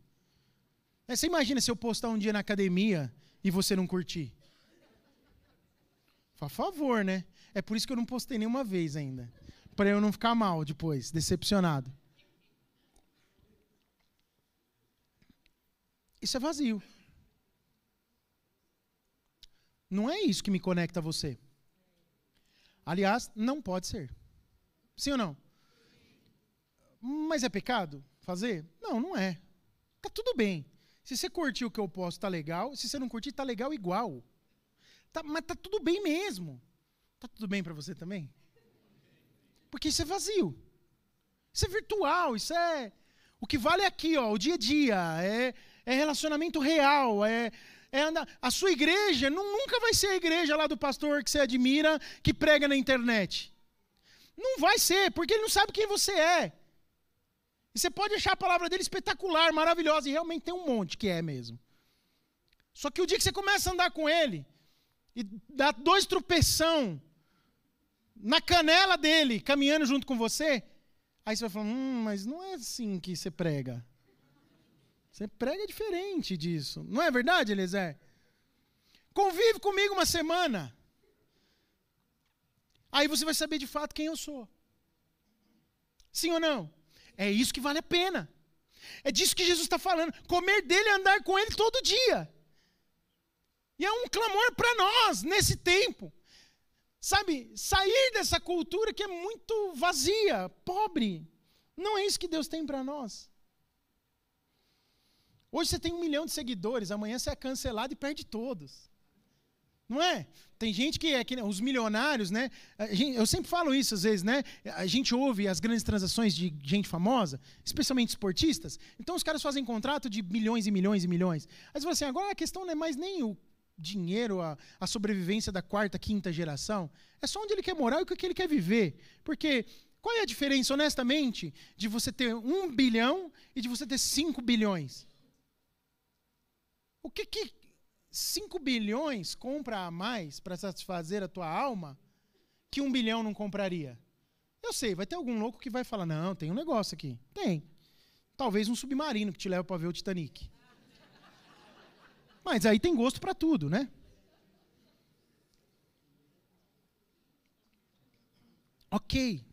Você imagina se eu postar um dia na academia e você não curtir? Por favor, né? É por isso que eu não postei nenhuma vez ainda. Para eu não ficar mal depois, decepcionado. Isso é vazio. Não é isso que me conecta a você. Aliás, não pode ser. Sim ou não? Mas é pecado fazer? Não, não é. Tá tudo bem. Se você curtiu o que eu posto, tá legal. Se você não curtir, tá legal igual. Tá, mas tá tudo bem mesmo. Tá tudo bem para você também? Porque isso é vazio. Isso é virtual, isso é. O que vale é aqui, ó, o dia a dia. É, é relacionamento real. É, é. A sua igreja não, nunca vai ser a igreja lá do pastor que você admira, que prega na internet. Não vai ser, porque ele não sabe quem você é. E você pode achar a palavra dele espetacular, maravilhosa, e realmente tem um monte que é mesmo. Só que o dia que você começa a andar com ele, e dá dois tropeção na canela dele, caminhando junto com você, aí você vai falar: hum, mas não é assim que você prega. Você prega diferente disso. Não é verdade, Eliezer? Convive comigo uma semana. Aí você vai saber de fato quem eu sou. Sim ou não? É isso que vale a pena. É disso que Jesus está falando. Comer dele e andar com ele todo dia. E é um clamor para nós nesse tempo. Sabe, sair dessa cultura que é muito vazia, pobre. Não é isso que Deus tem para nós. Hoje você tem um milhão de seguidores, amanhã você é cancelado e perde todos. Não é? Tem gente que é que os milionários, né? Eu sempre falo isso às vezes, né? A gente ouve as grandes transações de gente famosa, especialmente esportistas. Então os caras fazem contrato de milhões e milhões e milhões. Aí você assim, agora a questão não é mais nem o dinheiro, a, a sobrevivência da quarta, quinta geração. É só onde ele quer morar e o que ele quer viver. Porque qual é a diferença, honestamente, de você ter um bilhão e de você ter cinco bilhões? O que, que 5 bilhões compra a mais para satisfazer a tua alma que um bilhão não compraria? Eu sei, vai ter algum louco que vai falar: não, tem um negócio aqui. Tem. Talvez um submarino que te leva para ver o Titanic. Mas aí tem gosto para tudo, né? Ok.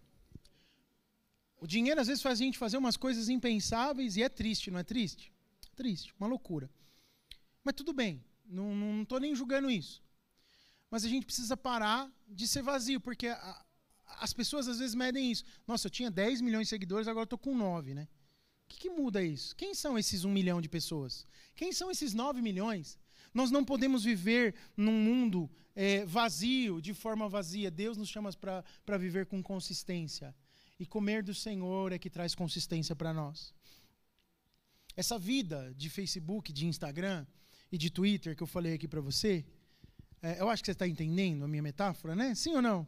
O dinheiro às vezes faz a gente fazer umas coisas impensáveis e é triste, não é triste? Triste, uma loucura. Mas tudo bem, não estou nem julgando isso. Mas a gente precisa parar de ser vazio, porque a, as pessoas às vezes medem isso. Nossa, eu tinha 10 milhões de seguidores, agora estou com 9, né? O que, que muda isso? Quem são esses 1 milhão de pessoas? Quem são esses 9 milhões? Nós não podemos viver num mundo é, vazio, de forma vazia. Deus nos chama para viver com consistência. E comer do Senhor é que traz consistência para nós. Essa vida de Facebook, de Instagram, e de Twitter que eu falei aqui para você, é, eu acho que você está entendendo a minha metáfora, né? Sim ou não?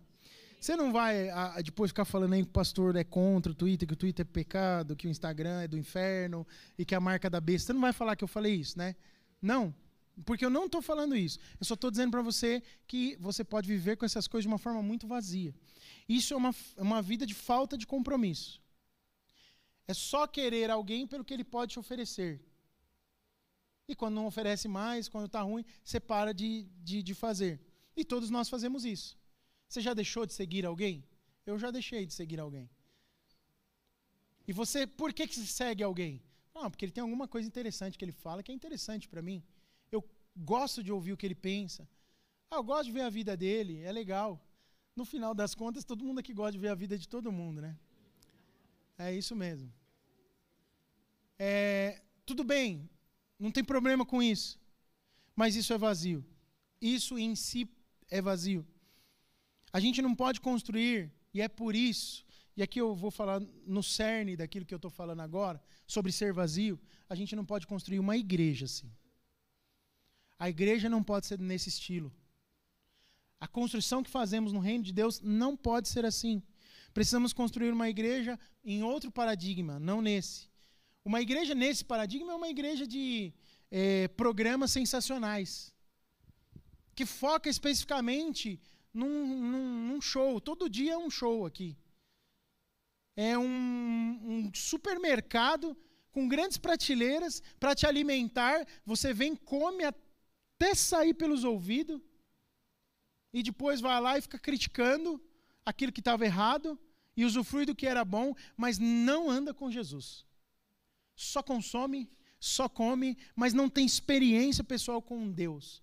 Você não vai a, a depois ficar falando aí que o pastor é contra o Twitter, que o Twitter é pecado, que o Instagram é do inferno e que a marca da besta. Você não vai falar que eu falei isso, né? Não, porque eu não estou falando isso. Eu só estou dizendo para você que você pode viver com essas coisas de uma forma muito vazia. Isso é uma, é uma vida de falta de compromisso. É só querer alguém pelo que ele pode te oferecer. E quando não oferece mais, quando está ruim, você para de, de, de fazer. E todos nós fazemos isso. Você já deixou de seguir alguém? Eu já deixei de seguir alguém. E você, por que, que você segue alguém? Ah, porque ele tem alguma coisa interessante que ele fala que é interessante para mim. Eu gosto de ouvir o que ele pensa. Ah, eu gosto de ver a vida dele, é legal. No final das contas, todo mundo aqui gosta de ver a vida de todo mundo, né? É isso mesmo. É, tudo bem, não tem problema com isso. Mas isso é vazio. Isso em si é vazio. A gente não pode construir, e é por isso, e aqui eu vou falar no cerne daquilo que eu estou falando agora, sobre ser vazio, a gente não pode construir uma igreja assim. A igreja não pode ser nesse estilo. A construção que fazemos no reino de Deus não pode ser assim. Precisamos construir uma igreja em outro paradigma, não nesse. Uma igreja nesse paradigma é uma igreja de é, programas sensacionais, que foca especificamente num, num, num, show. Todo dia é um show aqui. É um, um supermercado com grandes prateleiras para te alimentar. Você vem, come até sair pelos ouvidos e depois vai lá e fica criticando aquilo que estava errado e usufrui do que era bom, mas não anda com Jesus só consome, só come, mas não tem experiência pessoal com Deus.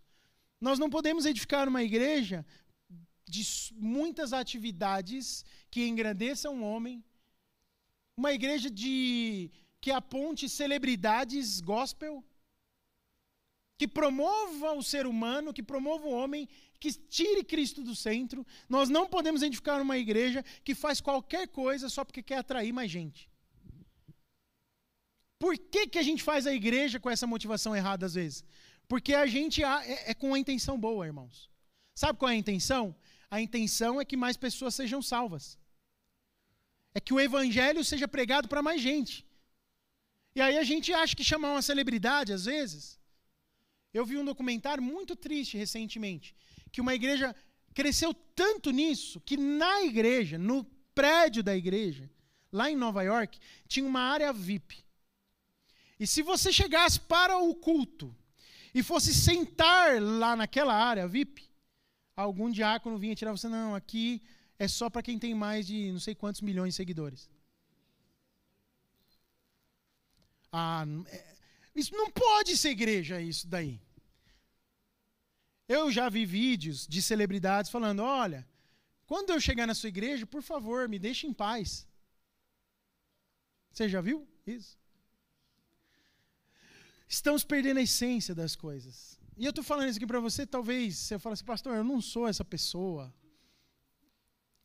Nós não podemos edificar uma igreja de muitas atividades que engrandeçam o homem, uma igreja de que aponte celebridades gospel, que promova o ser humano, que promova o homem, que tire Cristo do centro. Nós não podemos edificar uma igreja que faz qualquer coisa só porque quer atrair mais gente. Por que, que a gente faz a igreja com essa motivação errada às vezes? Porque a gente é, é com a intenção boa, irmãos. Sabe qual é a intenção? A intenção é que mais pessoas sejam salvas. É que o evangelho seja pregado para mais gente. E aí a gente acha que chamar uma celebridade, às vezes. Eu vi um documentário muito triste recentemente, que uma igreja cresceu tanto nisso que na igreja, no prédio da igreja, lá em Nova York, tinha uma área VIP. E se você chegasse para o culto e fosse sentar lá naquela área VIP, algum diácono vinha tirar você, não, aqui é só para quem tem mais de não sei quantos milhões de seguidores. Ah, é, isso não pode ser igreja, isso daí. Eu já vi vídeos de celebridades falando: olha, quando eu chegar na sua igreja, por favor, me deixe em paz. Você já viu isso? Estamos perdendo a essência das coisas. E eu estou falando isso aqui para você, talvez você fale assim, pastor, eu não sou essa pessoa.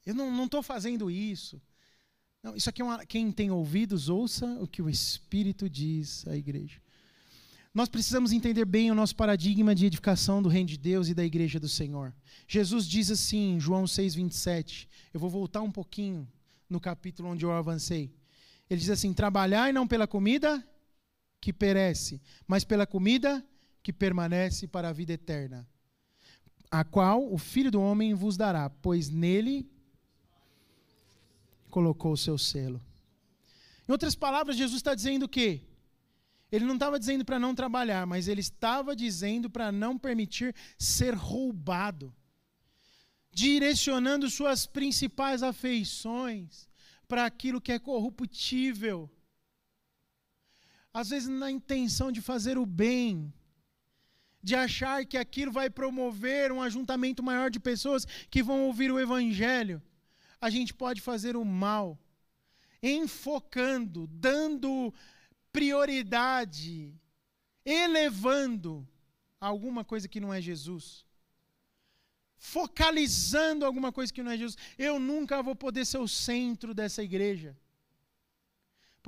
Eu não estou fazendo isso. Não, isso aqui é uma, quem tem ouvidos, ouça o que o Espírito diz à igreja. Nós precisamos entender bem o nosso paradigma de edificação do reino de Deus e da igreja do Senhor. Jesus diz assim em João 6,27. Eu vou voltar um pouquinho no capítulo onde eu avancei. Ele diz assim: Trabalhai não pela comida que perece, mas pela comida que permanece para a vida eterna, a qual o Filho do Homem vos dará, pois nele colocou o seu selo. Em outras palavras, Jesus está dizendo o quê? Ele não estava dizendo para não trabalhar, mas ele estava dizendo para não permitir ser roubado, direcionando suas principais afeições para aquilo que é corruptível. Às vezes, na intenção de fazer o bem, de achar que aquilo vai promover um ajuntamento maior de pessoas que vão ouvir o Evangelho, a gente pode fazer o mal, enfocando, dando prioridade, elevando alguma coisa que não é Jesus. Focalizando alguma coisa que não é Jesus. Eu nunca vou poder ser o centro dessa igreja.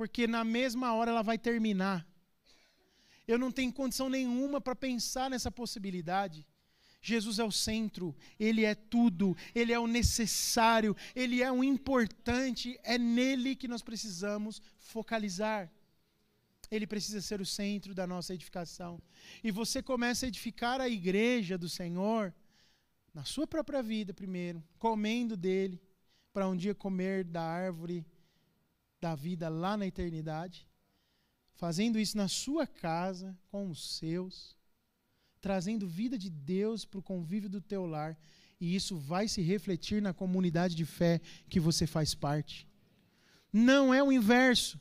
Porque na mesma hora ela vai terminar. Eu não tenho condição nenhuma para pensar nessa possibilidade. Jesus é o centro, Ele é tudo, Ele é o necessário, Ele é o importante, é nele que nós precisamos focalizar. Ele precisa ser o centro da nossa edificação. E você começa a edificar a igreja do Senhor na sua própria vida, primeiro, comendo dele, para um dia comer da árvore da vida lá na eternidade, fazendo isso na sua casa, com os seus trazendo vida de Deus para o convívio do teu lar, e isso vai se refletir na comunidade de fé que você faz parte. Não é o inverso.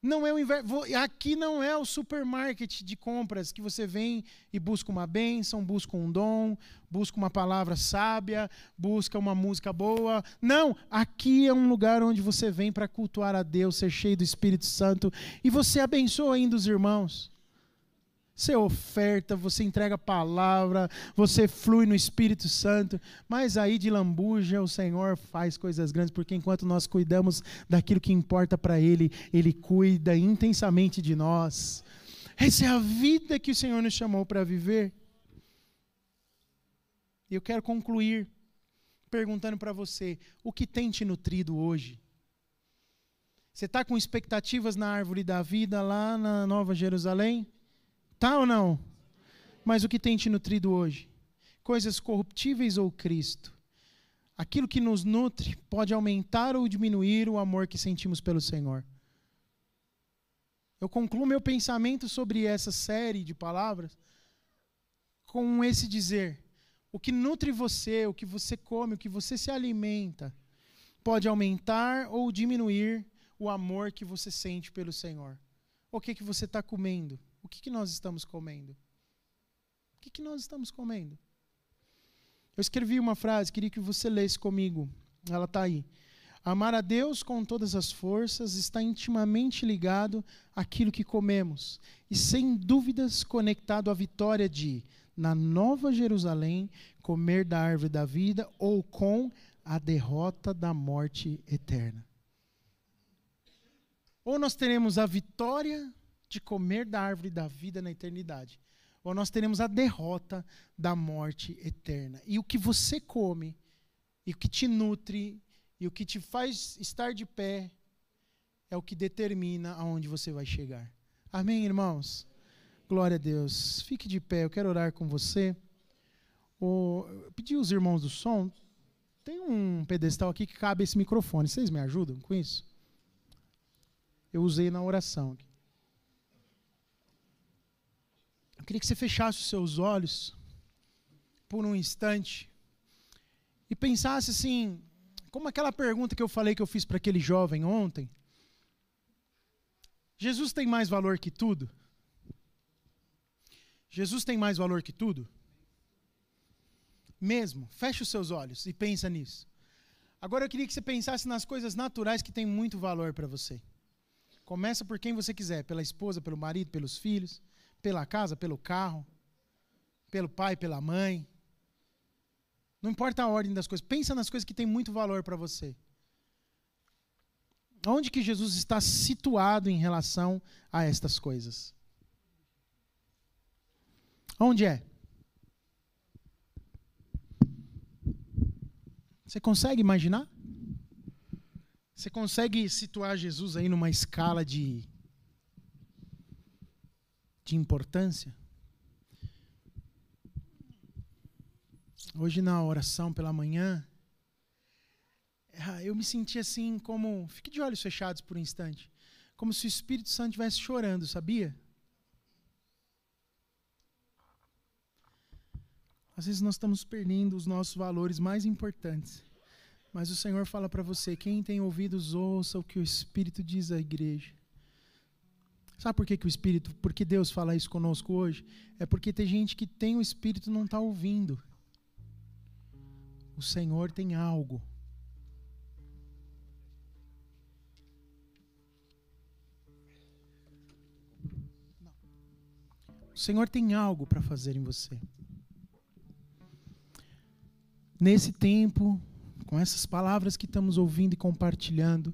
Não é o inverso. Aqui não é o supermarket de compras que você vem e busca uma bênção, busca um dom, busca uma palavra sábia, busca uma música boa. Não, aqui é um lugar onde você vem para cultuar a Deus, ser cheio do Espírito Santo e você abençoa ainda os irmãos. Você oferta, você entrega a palavra, você flui no Espírito Santo, mas aí de lambuja o Senhor faz coisas grandes, porque enquanto nós cuidamos daquilo que importa para Ele, Ele cuida intensamente de nós. Essa é a vida que o Senhor nos chamou para viver. E eu quero concluir perguntando para você: o que tem te nutrido hoje? Você está com expectativas na árvore da vida lá na Nova Jerusalém? Tá ou não? Mas o que tem te nutrido hoje? Coisas corruptíveis ou Cristo? Aquilo que nos nutre pode aumentar ou diminuir o amor que sentimos pelo Senhor. Eu concluo meu pensamento sobre essa série de palavras com esse dizer: o que nutre você, o que você come, o que você se alimenta, pode aumentar ou diminuir o amor que você sente pelo Senhor. O que, que você está comendo? O que, que nós estamos comendo? O que, que nós estamos comendo? Eu escrevi uma frase, queria que você lesse comigo. Ela está aí. Amar a Deus com todas as forças está intimamente ligado àquilo que comemos e, sem dúvidas, conectado à vitória de, na Nova Jerusalém, comer da árvore da vida ou com a derrota da morte eterna. Ou nós teremos a vitória de comer da árvore da vida na eternidade, ou nós teremos a derrota da morte eterna. E o que você come, e o que te nutre, e o que te faz estar de pé, é o que determina aonde você vai chegar. Amém, irmãos? Glória a Deus. Fique de pé, eu quero orar com você. O, pedi os irmãos do som. Tem um pedestal aqui que cabe esse microfone. Vocês me ajudam com isso? Eu usei na oração. Aqui. Queria que você fechasse os seus olhos por um instante e pensasse assim, como aquela pergunta que eu falei que eu fiz para aquele jovem ontem. Jesus tem mais valor que tudo? Jesus tem mais valor que tudo? Mesmo, feche os seus olhos e pensa nisso. Agora eu queria que você pensasse nas coisas naturais que têm muito valor para você. Começa por quem você quiser, pela esposa, pelo marido, pelos filhos pela casa, pelo carro. pelo pai, pela mãe. Não importa a ordem das coisas. Pensa nas coisas que têm muito valor para você. Onde que Jesus está situado em relação a estas coisas? Onde é? Você consegue imaginar? Você consegue situar Jesus aí numa escala de de importância? Hoje na oração pela manhã, ah, eu me senti assim como. Fique de olhos fechados por um instante. Como se o Espírito Santo estivesse chorando, sabia? Às vezes nós estamos perdendo os nossos valores mais importantes. Mas o Senhor fala para você: quem tem ouvidos, ouça o que o Espírito diz à igreja. Sabe por que, que o Espírito, por que Deus fala isso conosco hoje? É porque tem gente que tem o Espírito e não está ouvindo. O Senhor tem algo. O Senhor tem algo para fazer em você. Nesse tempo, com essas palavras que estamos ouvindo e compartilhando,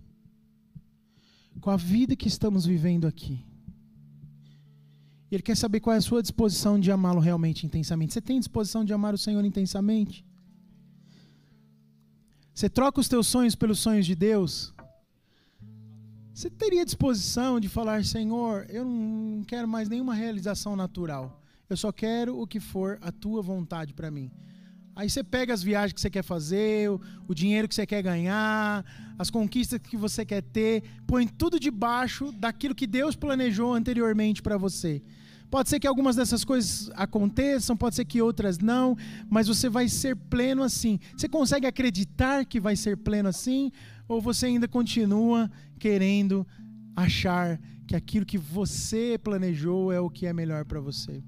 com a vida que estamos vivendo aqui, ele quer saber qual é a sua disposição de amá-lo realmente intensamente. Você tem disposição de amar o Senhor intensamente? Você troca os teus sonhos pelos sonhos de Deus? Você teria disposição de falar, Senhor, eu não quero mais nenhuma realização natural. Eu só quero o que for a tua vontade para mim. Aí você pega as viagens que você quer fazer, o, o, dinheiro que você quer ganhar, as conquistas que você quer ter, põe tudo debaixo daquilo que Deus planejou anteriormente para você. Pode ser que algumas dessas coisas aconteçam, pode ser que outras não, mas você vai ser pleno assim. Você consegue acreditar que vai ser pleno assim? Ou você ainda continua querendo achar que aquilo que você planejou é o que é melhor para você?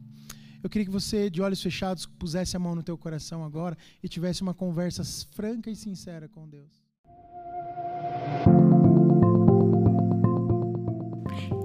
Eu queria que você, de olhos fechados, pusesse a mão no teu coração agora e tivesse uma conversa franca e sincera com Deus.